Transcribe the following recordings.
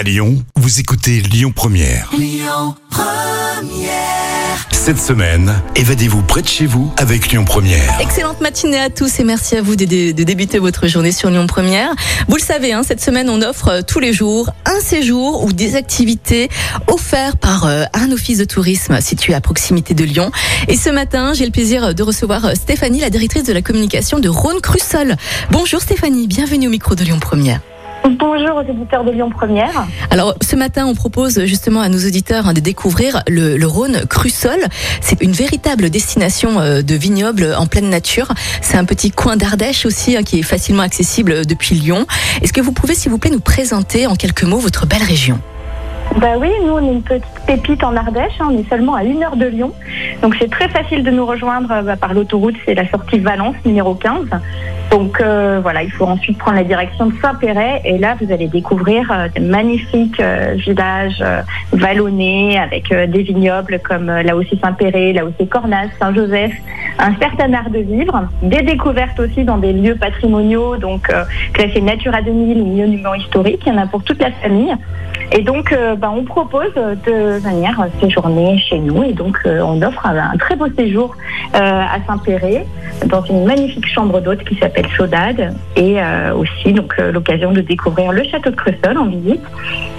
À Lyon, vous écoutez Lyon Première. Cette semaine, évadez-vous près de chez vous avec Lyon Première. Excellente matinée à tous et merci à vous de, de- de débuter votre journée sur Lyon Première. Vous le savez, hein, cette semaine, on offre euh, tous les jours un séjour ou des activités offerts par euh, un office de tourisme situé à proximité de Lyon. Et ce matin, j'ai le plaisir de recevoir euh, Stéphanie, la directrice de la communication de Rhône Crussol. Bonjour Stéphanie, bienvenue au micro de Lyon Première. Bonjour aux éditeurs de Lyon Première. Alors ce matin, on propose justement à nos auditeurs hein, de découvrir le, le Rhône Crussol. C'est une véritable destination euh, de vignoble en pleine nature. C'est un petit coin d'Ardèche aussi hein, qui est facilement accessible euh, depuis Lyon. Est-ce que vous pouvez, s'il vous plaît, nous présenter en quelques mots votre belle région? Bah oui, nous on est une petite pépite en Ardèche, hein, on est seulement à une heure de Lyon. Donc c'est très facile de nous rejoindre euh, bah, par l'autoroute, c'est la sortie Valence numéro 15. Donc euh, voilà, il faut ensuite prendre la direction de Saint-Péret et là vous allez découvrir euh, des magnifiques villages vallonnés avec des vignobles comme là aussi Saint-Péret, là aussi Cornas, Saint-Joseph, un certain art de vivre, des découvertes aussi dans des lieux patrimoniaux, donc classés Natura 2000 ou monuments historiques, il y en a pour toute la famille. Et donc, bah, on propose de venir euh, séjourner chez nous et donc euh, on offre un, un très beau séjour euh, à Saint-Péret dans une magnifique chambre d'hôte qui s'appelle Saudade et aussi donc l'occasion de découvrir le château de Cresol en visite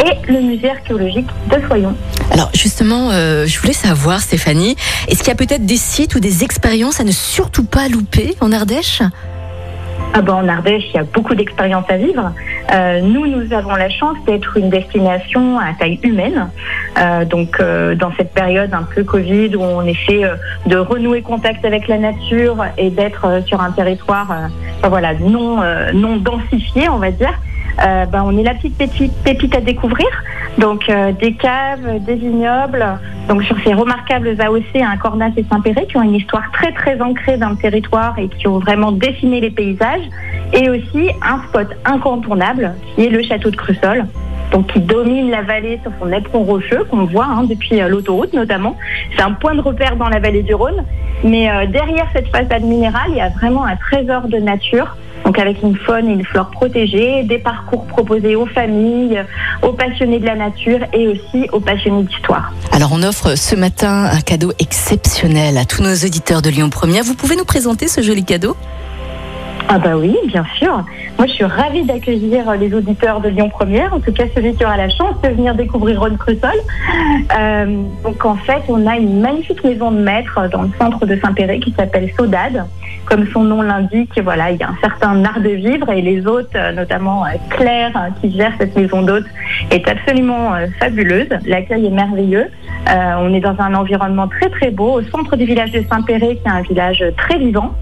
et le musée archéologique de Soyon. Alors justement, je voulais savoir, Stéphanie, est-ce qu'il y a peut-être des sites ou des expériences à ne surtout pas louper en Ardèche? Ah ben, en Ardèche, il y a beaucoup d'expériences à vivre. Euh, nous, nous avons la chance d'être une destination à taille humaine. Euh, donc, euh, dans cette période un peu Covid où on essaie de renouer contact avec la nature et d'être sur un territoire, non densifié, on va dire. Ben, on est la petite pépite, à découvrir. Donc, des caves, des vignobles. Donc, sur ces remarquables AOC, un Cornas et Saint-Péret, qui ont une histoire très, très ancrée dans le territoire et qui ont vraiment dessiné les paysages. Et aussi un spot incontournable, qui est le château de Crussol. Donc, qui domine la vallée sur son éperon rocheux, qu'on voit hein, depuis euh, l'autoroute notamment. C'est un point de repère dans la vallée du Rhône. Mais euh, derrière cette façade minérale, il y a vraiment un trésor de nature. Donc avec une faune et une flore protégées, des parcours proposés aux familles, aux passionnés de la nature et aussi aux passionnés d'histoire. Alors on offre ce matin un cadeau exceptionnel à tous nos auditeurs de Lyon Première. Vous pouvez nous présenter ce joli cadeau? Ah bah oui, bien sûr. Moi, je suis ravie d'accueillir les auditeurs de Lyon Première, en tout cas celui qui aura la chance de venir découvrir Rhône Crussol. Euh, donc en fait, on a une magnifique maison de maître dans le centre de Saint-Péret qui s'appelle Saudade. Comme son nom l'indique, voilà, il y a un certain art de vivre et les hôtes, euh, notamment euh, Claire, qui gère cette maison d'hôtes, est absolument fabuleuse. L'accueil est merveilleux. On est dans un environnement très très beau au centre du village de Saint-Péret, qui est un village très vivant.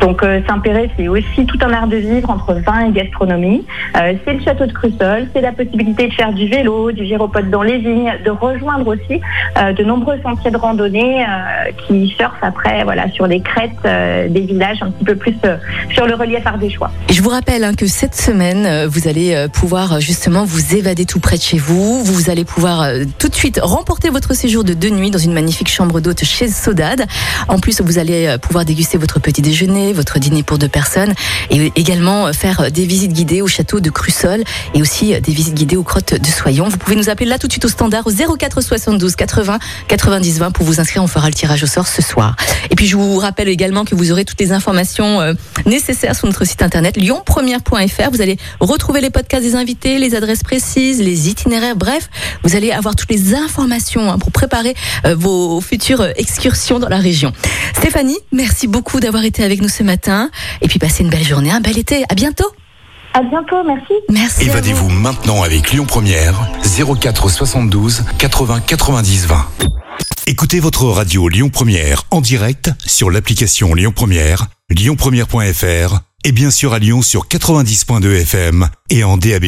Donc euh, Saint-Péret, c'est aussi tout un art de vivre entre vin et gastronomie. Euh, c'est le château de Crussol, c'est la possibilité de faire du vélo, du gyropode dans les vignes, de rejoindre aussi euh, de nombreux sentiers de randonnée qui surfent après voilà sur les crêtes des villages un petit peu plus sur le relief ardéchois. Je vous rappelle hein, que cette semaine, vous allez pouvoir justement vous évader tout près de chez vous. Vous allez pouvoir tout de suite remporter votre séjour de deux nuits dans une magnifique chambre d'hôte chez Sodade. En plus, vous allez pouvoir déguster votre petit déjeuner, votre dîner pour deux personnes et également faire des visites guidées au château de Crussol et aussi des visites guidées aux grottes de Soyon. Vous pouvez nous appeler là tout de suite au standard au 04 72 80 90 20 pour vous inscrire. On fera le tirage au sort ce soir. Et puis je vous rappelle également que vous aurez toutes les informations euh, nécessaires sur notre site internet lyonpremière.fr. Vous allez retrouver les podcasts des invités, les adresses précises, les itinéraires. Bref, vous allez avoir toutes les informations hein, pour préparer euh, vos futures excursions dans la région. Stéphanie, merci beaucoup d'avoir été avec nous ce matin. Et puis passez une belle journée, un bel été. À bientôt. À bientôt, merci. Merci. Évadez-vous maintenant avec Lyon Première, 04 72 80 90 20. Écoutez votre radio Lyon Première en direct sur l'application Lyon Première, lyonpremière.fr et bien sûr à Lyon sur 90.2 FM et en DAB+.